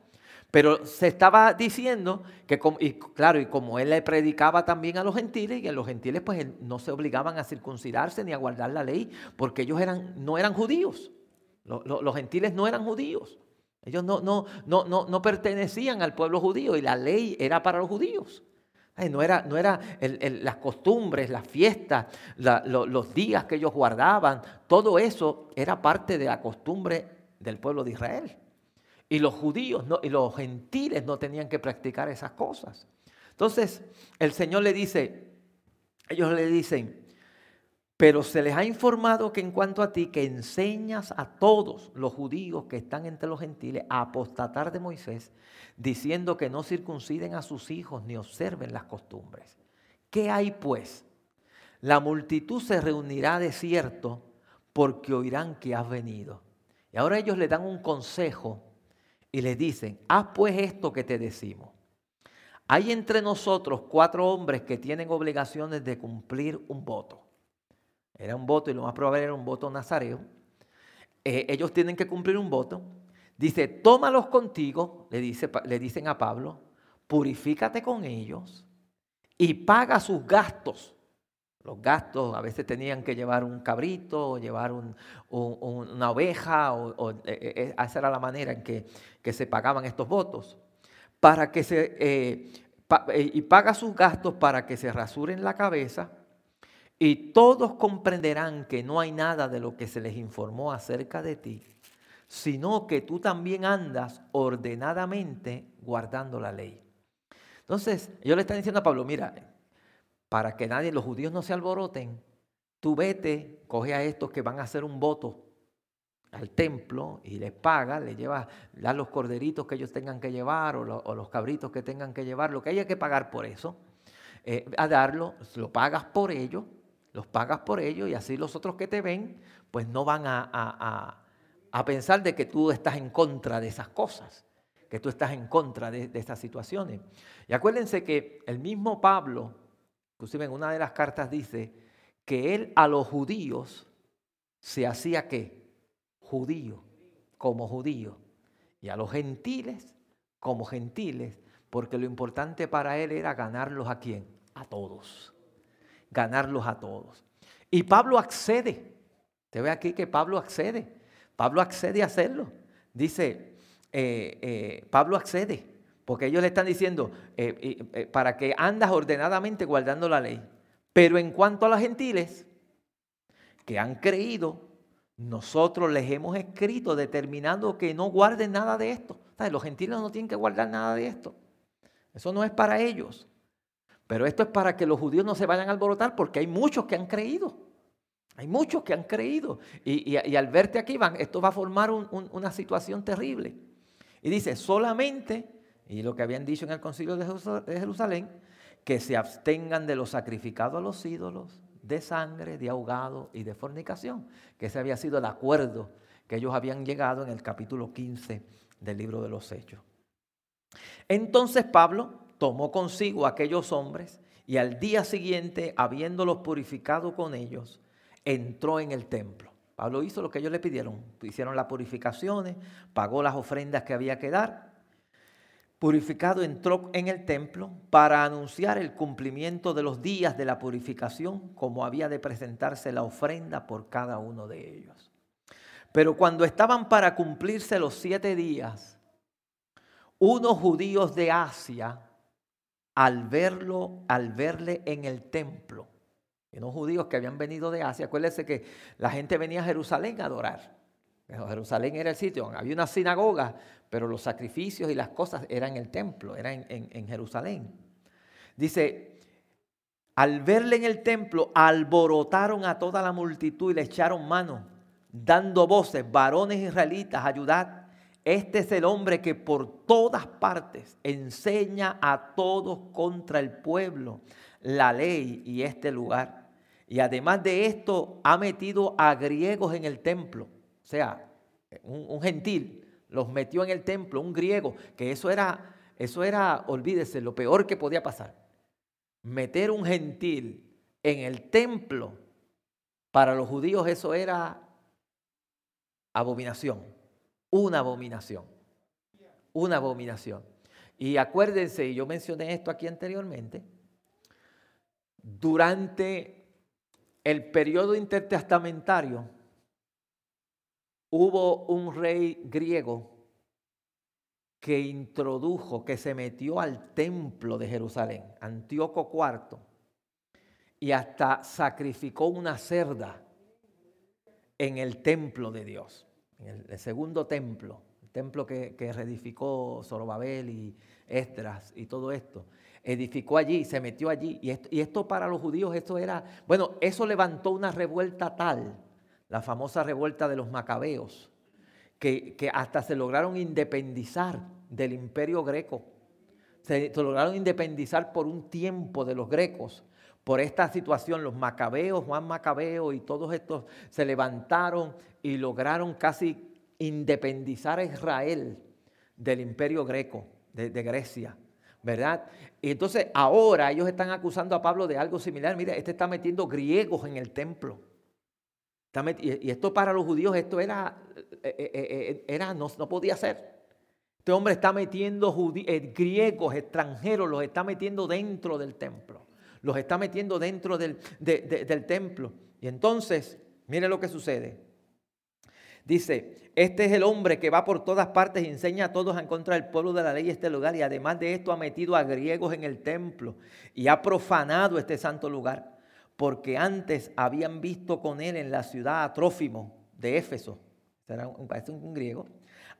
Pero se estaba diciendo que, y claro, y como él le predicaba también a los gentiles, y a los gentiles pues no se obligaban a circuncidarse ni a guardar la ley, porque ellos eran, no eran judíos. Los, gentiles no eran judíos. Ellos no, no, no, no, no pertenecían al pueblo judío y la ley era para los judíos. No era, no era las costumbres, las fiestas, los días que ellos guardaban, todo eso era parte de la costumbre del pueblo de Israel. Y los judíos y los gentiles no tenían que practicar esas cosas. Entonces, el Señor le dice, ellos le dicen, pero se les ha informado que en cuanto a ti, que enseñas a todos los judíos que están entre los gentiles a apostatar de Moisés, diciendo que no circunciden a sus hijos ni observen las costumbres. ¿Qué hay pues? La multitud se reunirá de cierto porque oirán que has venido. Y ahora ellos le dan un consejo y le dicen, haz pues esto que te decimos. Hay entre nosotros cuatro hombres que tienen obligaciones de cumplir un voto. Era un voto y lo más probable era un voto nazareo. Eh, ellos tienen que cumplir un voto. Dice, tómalos contigo, le, dice, le dicen a Pablo, purifícate con ellos y paga sus gastos los gastos, a veces tenían que llevar un cabrito o llevar una oveja, o, e, e, e, esa era la manera en que, se pagaban estos votos. Para que se, eh, eh, y paga sus gastos para que se rasuren la cabeza y todos comprenderán que no hay nada de lo que se les informó acerca de ti, sino que tú también andas ordenadamente guardando la ley. Entonces, ellos le están diciendo a Pablo, mira, para que nadie, los judíos no se alboroten, tú vete, coge a estos que van a hacer un voto al templo y les paga, les lleva, da los corderitos que ellos tengan que llevar o, los cabritos que tengan que llevar, lo que haya que pagar por eso, eh, a darlo, lo pagas por ello, los pagas por ello y así los otros que te ven, pues no van a, pensar de que tú estás en contra de esas cosas, que tú estás en contra de, de estas situaciones. Y acuérdense que el mismo Pablo, Inclusive en una de las cartas dice que él a los judíos se hacía qué? Judío, como judío. Y a los gentiles, como gentiles, porque lo importante para él era ganarlos a quién? A todos. Ganarlos a todos. Y Pablo accede. Te ve aquí que Pablo accede. Pablo accede a hacerlo. Dice, eh, eh, Pablo accede. Porque ellos le están diciendo, eh, para que andas ordenadamente guardando la ley. Pero en cuanto a los gentiles que han creído, nosotros les hemos escrito determinando que no guarden nada de esto. Los gentiles no tienen que guardar nada de esto. Eso no es para ellos. Pero esto es para que los judíos no se vayan a alborotar porque hay muchos que han creído. Hay muchos que han creído. Y, al verte aquí, van, esto va a formar una situación terrible. Y dice, solamente y lo que habían dicho en el concilio de Jerusalén, que se abstengan de lo sacrificado a los ídolos, de sangre, de ahogado y de fornicación, que ese había sido el acuerdo que ellos habían llegado en el capítulo 15 del libro de los Hechos. Entonces Pablo tomó consigo a aquellos hombres y al día siguiente, habiéndolos purificado con ellos, entró en el templo. Pablo hizo lo que ellos le pidieron, hicieron las purificaciones, pagó las ofrendas que había que dar purificado entró en el templo para anunciar el cumplimiento de los días de la purificación, como había de presentarse la ofrenda por cada uno de ellos. Pero cuando estaban para cumplirse los siete días, unos judíos de Asia, al verlo, al verle en el templo, unos judíos que habían venido de Asia, acuérdense que la gente venía a Jerusalén a adorar. Jerusalén era el sitio, había una sinagoga, pero los sacrificios y las cosas eran en el templo, eran en, Jerusalén. Dice, al verle en el templo, alborotaron a toda la multitud y le echaron mano, dando voces, varones israelitas, ayudad. Este es el hombre que por todas partes enseña a todos contra el pueblo la ley y este lugar. Y además de esto, ha metido a griegos en el templo. O sea, un, gentil los metió en el templo, un griego, que eso era, eso era, olvídese, lo peor que podía pasar. Meter un gentil en el templo, para los judíos eso era abominación, una abominación, una abominación. Y acuérdense, yo mencioné esto aquí anteriormente, durante el periodo intertestamentario hubo un rey griego que introdujo, que se metió al templo de Jerusalén, Antíoco IV, y hasta sacrificó una cerda en el templo de Dios, el, segundo templo, el templo que, reedificó Zorobabel y Esdras y todo esto edificó allí, se metió allí. Y esto, y esto, para los judíos, esto era, bueno, eso levantó una revuelta tal, la famosa revuelta de los macabeos, que, que hasta se lograron independizar del imperio greco. Se, lograron independizar por un tiempo de los grecos. Por esta situación, los macabeos, Juan Macabeo y todos estos se levantaron y lograron casi independizar a Israel del imperio greco, de Grecia. ¿verdad? Y entonces ahora ellos están acusando a Pablo de algo similar. Mira, este está metiendo griegos en el templo. Y esto para los judíos, esto era, eh, eh, eh, era no, no podía ser. Este hombre está metiendo griegos, extranjeros, los está metiendo dentro del templo. Los está metiendo dentro del, del templo. Y entonces, mire lo que sucede. Dice, este es el hombre que va por todas partes enseña a todos en contra del pueblo de la ley este lugar y además de esto ha metido a griegos en el templo y ha profanado este santo lugar porque antes habían visto con él en la ciudad a Trófimo de Éfeso, era un, un griego,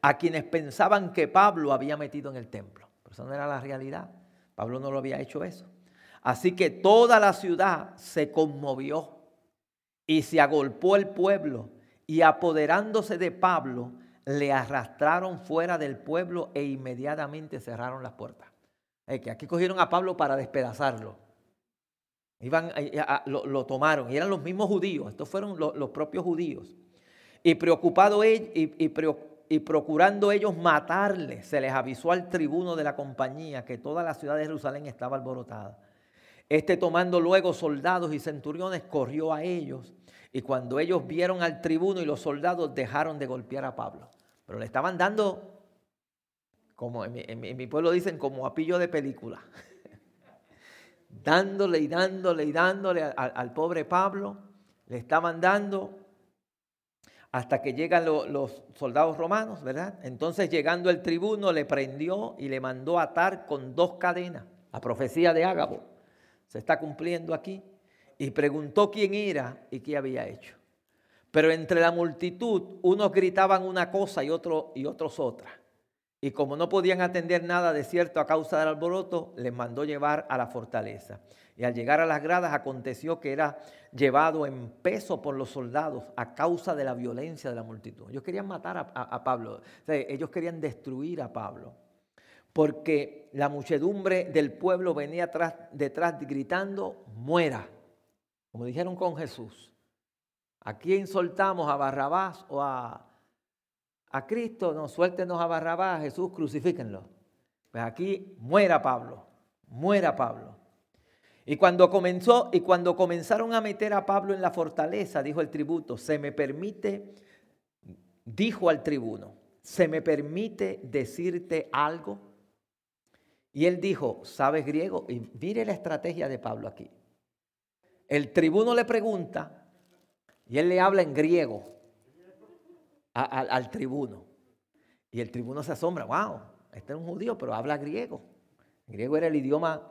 a quienes pensaban que Pablo había metido en el templo. Pero eso no era la realidad. Pablo no lo había hecho eso. Así que toda la ciudad se conmovió y se agolpó el pueblo y apoderándose de Pablo, le arrastraron fuera del pueblo e inmediatamente cerraron las puertas. que aquí cogieron a Pablo para despedazarlo. Iban, eh, lo, tomaron y eran los mismos judíos, estos fueron los, propios judíos. Y preocupado y, y procurando ellos matarle, se les avisó al tribuno de la compañía que toda la ciudad de Jerusalén estaba alborotada. Este tomando luego soldados y centuriones corrió a ellos y cuando ellos vieron al tribuno y los soldados dejaron de golpear a Pablo. Pero le estaban dando, como en mi, pueblo dicen, como a pillo de película. dándole y dándole y dándole al, pobre Pablo. Le estaban dando hasta que llegan los soldados romanos, ¿verdad? Entonces llegando el tribuno le prendió y le mandó atar con dos cadenas. La profecía de Ágabo se está cumpliendo aquí y preguntó quién era y qué había hecho. Pero entre la multitud, unos gritaban una cosa y, otro, y otros otra. Y como no podían atender nada de cierto a causa del alboroto, les mandó llevar a la fortaleza. Y al llegar a las gradas aconteció que era llevado en peso por los soldados a causa de la violencia de la multitud. Ellos querían matar a, Pablo, ellos querían destruir a Pablo, porque la muchedumbre del pueblo venía detrás gritando, muera, como dijeron con Jesús, ¿a quién soltamos? ¿A Barrabás o a, a Cristo? No, suéltenos a Barrabás, Jesús, crucifíquenlo. Pues aquí muera Pablo, muera Pablo. Y cuando comenzó y cuando comenzaron a meter a Pablo en la fortaleza, dijo el tributo, se me permite, dijo al tribuno, se me permite decirte algo. Y él dijo, ¿sabes griego? Y mire la estrategia de Pablo aquí. El tribuno le pregunta y él le habla en griego al tribuno. Y el tribuno se asombra, wow, este es un judío, pero habla griego. El griego era el idioma,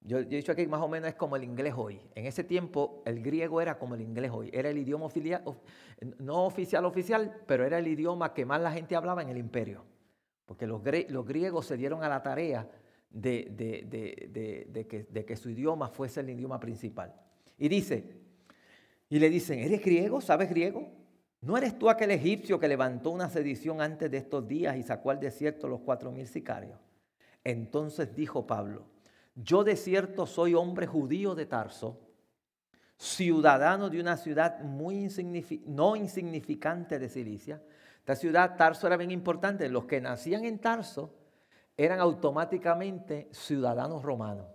yo, he dicho aquí más o menos es como el inglés hoy. En ese tiempo el griego era como el inglés hoy. Era el idioma oficial, no oficial oficial, pero era el idioma que más la gente hablaba en el imperio. Porque los, los griegos se dieron a la tarea de, que, su idioma fuese el idioma principal. Y dice, y le dicen, ¿eres griego? ¿Sabes griego? ¿No eres tú aquel egipcio que levantó una sedición antes de estos días y sacó al desierto los cuatro mil sicarios? Entonces dijo Pablo, yo de cierto soy hombre judío de Tarso, ciudadano de una ciudad muy no insignificante de Cilicia. Esta ciudad, Tarso, era bien importante. Los que nacían en Tarso eran automáticamente ciudadanos romanos.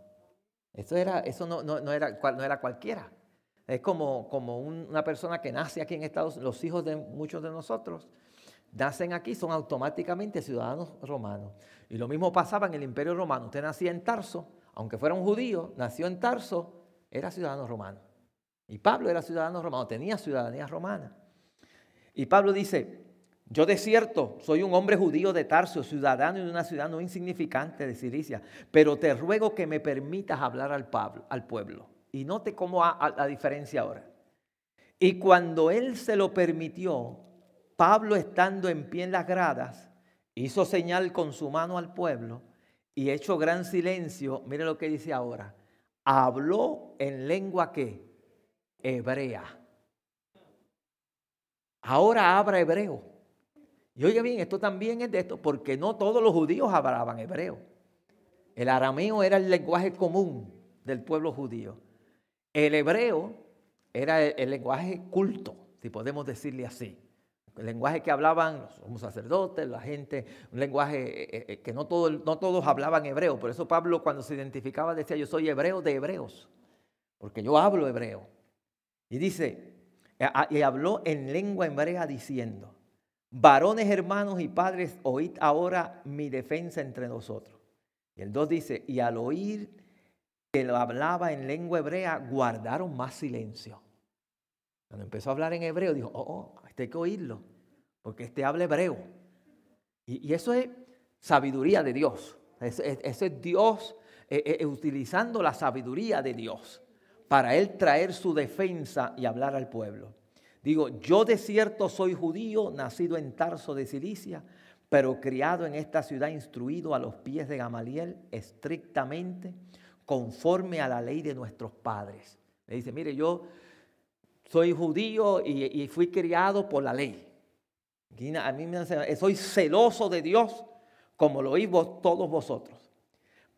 Eso, era, eso no, no, era, no era cualquiera. Es como, como una persona que nace aquí en Estados Unidos, los hijos de muchos de nosotros, nacen aquí, son automáticamente ciudadanos romanos. Y lo mismo pasaba en el Imperio Romano. Usted nacía en Tarso, aunque fuera un judío, nació en Tarso, era ciudadano romano. Y Pablo era ciudadano romano, tenía ciudadanía romana. Y Pablo dice, yo de cierto soy un hombre judío de Tarso, ciudadano de una ciudad no insignificante de Cilicia, pero te ruego que me permitas hablar al, pueblo. Y note cómo a la diferencia ahora. Y cuando él se lo permitió, Pablo estando en pie en las gradas, hizo señal con su mano al pueblo y hecho gran silencio, mire lo que dice ahora, habló en lengua que hebrea. Ahora habla hebreo. Y oiga bien, esto también es de esto, porque no todos los judíos hablaban hebreo. El arameo era el lenguaje común del pueblo judío. El hebreo era el lenguaje culto, si podemos decirle así el lenguaje que hablaban los sacerdotes, la gente, un lenguaje eh, eh, eh, que no, no todos hablaban hebreo. Por eso Pablo cuando se identificaba decía, yo soy hebreo de hebreos, porque yo hablo hebreo. Y dice, y habló en lengua hebrea diciendo, varones hermanos y padres, oíd ahora mi defensa entre nosotros. Y el 2 dice, y al oír que lo hablaba en lengua hebrea, guardaron más silencio. Cuando empezó a hablar en hebreo, dijo, oh, oh hay que oírlo, porque este habla hebreo. Y, eso es sabiduría de Dios. Eso, es Dios eh, eh, utilizando la sabiduría de Dios para él traer su defensa y hablar al pueblo. Digo, yo de cierto soy judío, nacido en Tarso de Cilicia, pero criado en esta ciudad, instruido a los pies de Gamaliel estrictamente, conforme a la ley de nuestros padres. Le dice, mire, yo soy judío y, fui criado por la ley. A mí me soy celoso de Dios como lo oí todos vosotros.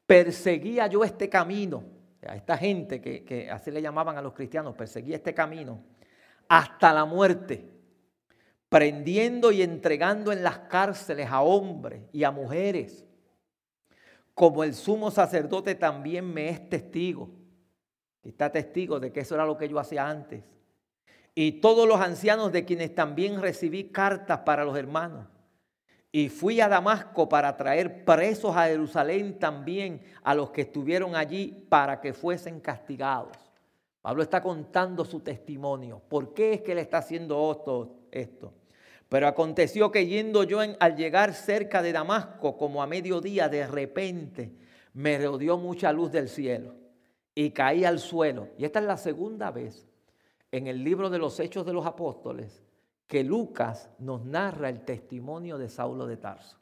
Perseguía yo este camino, a esta gente que, que así le llamaban a los cristianos, perseguía este camino hasta la muerte, prendiendo y entregando en las cárceles a hombres y a mujeres, como el sumo sacerdote también me es testigo. Está testigo de que eso era lo que yo hacía antes y todos los ancianos de quienes también recibí cartas para los hermanos. Y fui a Damasco para traer presos a Jerusalén también a los que estuvieron allí para que fuesen castigados. Pablo está contando su testimonio. ¿Por qué es que le está haciendo esto? Pero aconteció que yendo yo al llegar cerca de Damasco, como a mediodía, de repente me rodeó mucha luz del cielo y caí al suelo. Y esta es la segunda vez en el libro de los Hechos de los Apóstoles que Lucas nos narra el testimonio de Saulo de Tarso.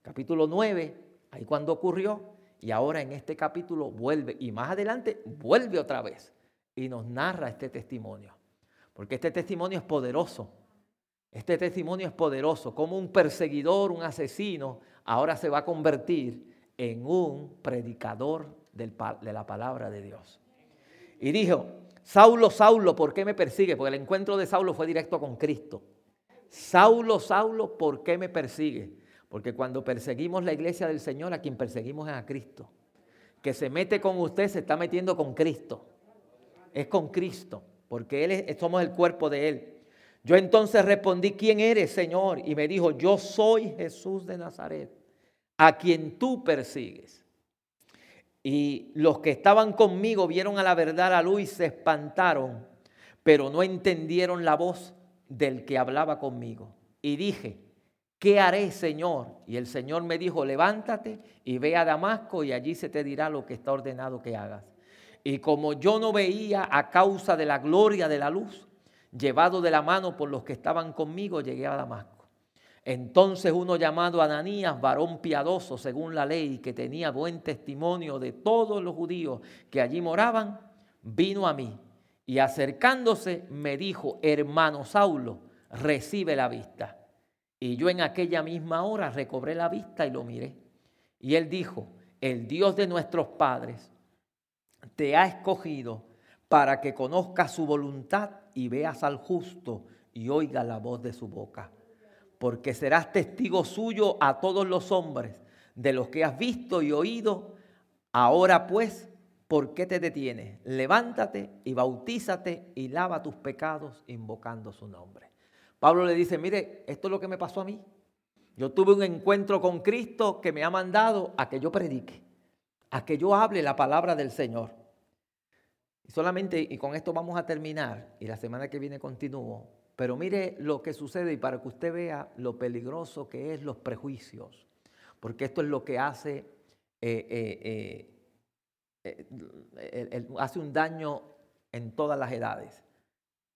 Capítulo 9, ahí cuando ocurrió, y ahora en este capítulo vuelve, y más adelante vuelve otra vez, y nos narra este testimonio. Porque este testimonio es poderoso. Este testimonio es poderoso. Como un perseguidor, un asesino, ahora se va a convertir en un predicador de la palabra de Dios. Y dijo, Saulo, Saulo, ¿por qué me persigue? Porque el encuentro de Saulo fue directo con Cristo. Saulo, Saulo, ¿por qué me persigue? Porque cuando perseguimos la iglesia del Señor, a quien perseguimos es a Cristo. Que se mete con usted, se está metiendo con Cristo. Es con Cristo, porque él somos el cuerpo de Él. Yo entonces respondí, ¿quién eres, Señor? Y me dijo, yo soy Jesús de Nazaret, a quien tú persigues. Y los que estaban conmigo vieron a la verdad la luz y se espantaron, pero no entendieron la voz del que hablaba conmigo. Y dije, ¿qué haré, Señor? Y el Señor me dijo, levántate y ve a Damasco y allí se te dirá lo que está ordenado que hagas. Y como yo no veía a causa de la gloria de la luz, llevado de la mano por los que estaban conmigo, llegué a Damasco. Entonces uno llamado Ananías, varón piadoso según la ley, que tenía buen testimonio de todos los judíos que allí moraban, vino a mí y acercándose me dijo, hermano Saulo, recibe la vista. Y yo en aquella misma hora recobré la vista y lo miré. Y él dijo, el Dios de nuestros padres te ha escogido para que conozcas su voluntad y veas al justo y oiga la voz de su boca. Porque serás testigo suyo a todos los hombres de los que has visto y oído. Ahora pues, ¿por qué te detienes? Levántate y bautízate y lava tus pecados invocando su nombre. Pablo le dice, mire, esto es lo que me pasó a mí. Yo tuve un encuentro con Cristo que me ha mandado a que yo predique, a que yo hable la palabra del Señor. Y solamente, y con esto vamos a terminar, y la semana que viene continúo, pero mire lo que sucede y para que usted vea lo peligroso que es los prejuicios, porque esto es lo que hace, eh, eh, eh, hace un daño en todas las edades.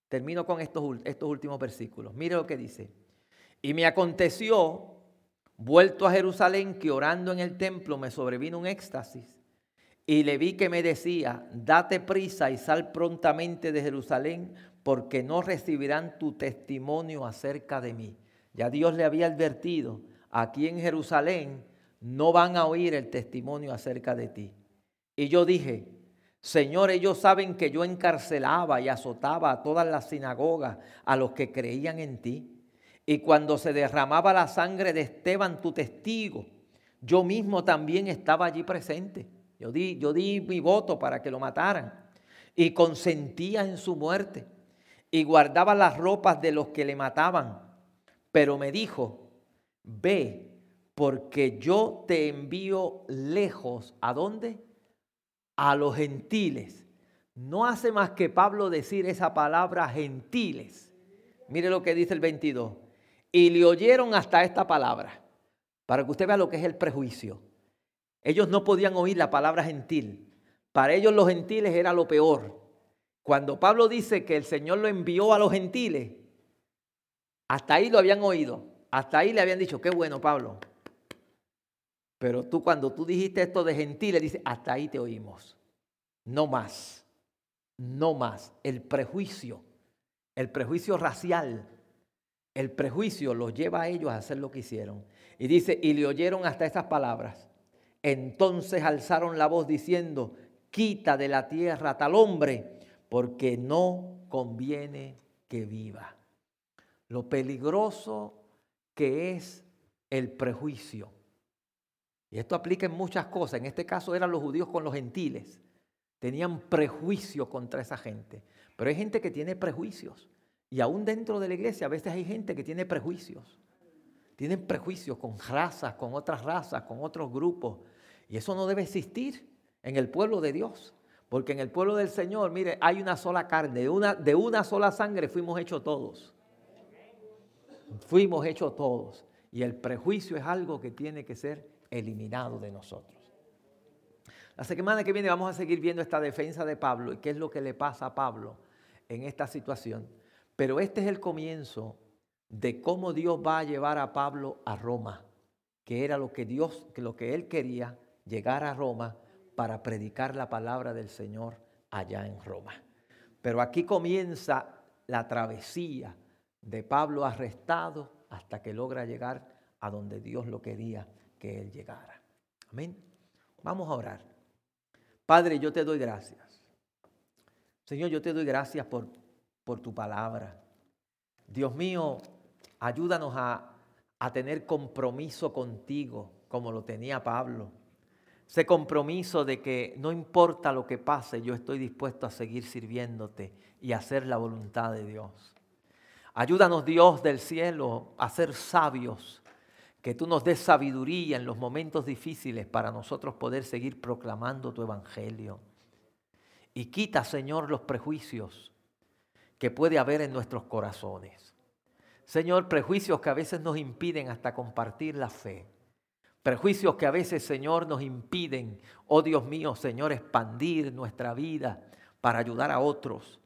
Termino con estos, estos últimos versículos. Mire lo que dice. Y me aconteció, vuelto a Jerusalén, que orando en el templo me sobrevino un éxtasis. Y le vi que me decía, date prisa y sal prontamente de Jerusalén, porque no recibirán tu testimonio acerca de mí. Ya Dios le había advertido, aquí en Jerusalén no van a oír el testimonio acerca de ti. Y yo dije, Señor, ellos saben que yo encarcelaba y azotaba a todas las sinagogas, a los que creían en ti. Y cuando se derramaba la sangre de Esteban, tu testigo, yo mismo también estaba allí presente. Yo di, yo di mi voto para que lo mataran y consentía en su muerte y guardaba las ropas de los que le mataban. Pero me dijo, ve, porque yo te envío lejos. ¿A dónde? a los gentiles. No hace más que Pablo decir esa palabra gentiles. Mire lo que dice el 22. Y le oyeron hasta esta palabra, para que usted vea lo que es el prejuicio. Ellos no podían oír la palabra gentil. Para ellos los gentiles era lo peor. Cuando Pablo dice que el Señor lo envió a los gentiles, hasta ahí lo habían oído. Hasta ahí le habían dicho, qué bueno Pablo, pero tú cuando tú dijiste esto de gentiles, dices, hasta ahí te oímos. No más. No más. El prejuicio, el prejuicio racial, el prejuicio los lleva a ellos a hacer lo que hicieron. Y dice, y le oyeron hasta estas palabras. Entonces alzaron la voz diciendo, quita de la tierra tal hombre, porque no conviene que viva. Lo peligroso que es el prejuicio. Y esto aplica en muchas cosas. En este caso eran los judíos con los gentiles. Tenían prejuicio contra esa gente. Pero hay gente que tiene prejuicios. Y aún dentro de la iglesia a veces hay gente que tiene prejuicios. Tienen prejuicios con razas, con otras razas, con otros grupos. Y eso no debe existir en el pueblo de Dios. Porque en el pueblo del Señor, mire, hay una sola carne. De una, de una sola sangre fuimos hechos todos. Fuimos hechos todos. Y el prejuicio es algo que tiene que ser eliminado de nosotros. La semana que viene vamos a seguir viendo esta defensa de Pablo y qué es lo que le pasa a Pablo en esta situación. Pero este es el comienzo de cómo Dios va a llevar a Pablo a Roma, que era lo que Dios, lo que él quería, llegar a Roma para predicar la palabra del Señor allá en Roma. Pero aquí comienza la travesía de Pablo arrestado hasta que logra llegar a donde Dios lo quería que Él llegara. Amén. Vamos a orar. Padre, yo te doy gracias. Señor, yo te doy gracias por, por tu palabra. Dios mío, ayúdanos a, a tener compromiso contigo como lo tenía Pablo. Ese compromiso de que no importa lo que pase, yo estoy dispuesto a seguir sirviéndote y hacer la voluntad de Dios. Ayúdanos Dios del cielo a ser sabios que tú nos des sabiduría en los momentos difíciles para nosotros poder seguir proclamando tu evangelio. Y quita, Señor, los prejuicios que puede haber en nuestros corazones. Señor, prejuicios que a veces nos impiden hasta compartir la fe. Prejuicios que a veces, Señor, nos impiden, oh Dios mío, Señor, expandir nuestra vida para ayudar a otros.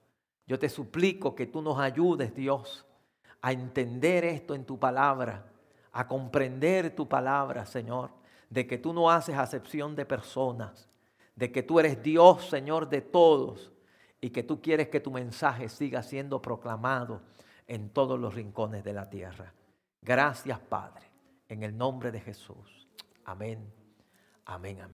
Yo te suplico que tú nos ayudes, Dios, a entender esto en tu palabra a comprender tu palabra, Señor, de que tú no haces acepción de personas, de que tú eres Dios, Señor, de todos, y que tú quieres que tu mensaje siga siendo proclamado en todos los rincones de la tierra. Gracias, Padre, en el nombre de Jesús. Amén, amén, amén.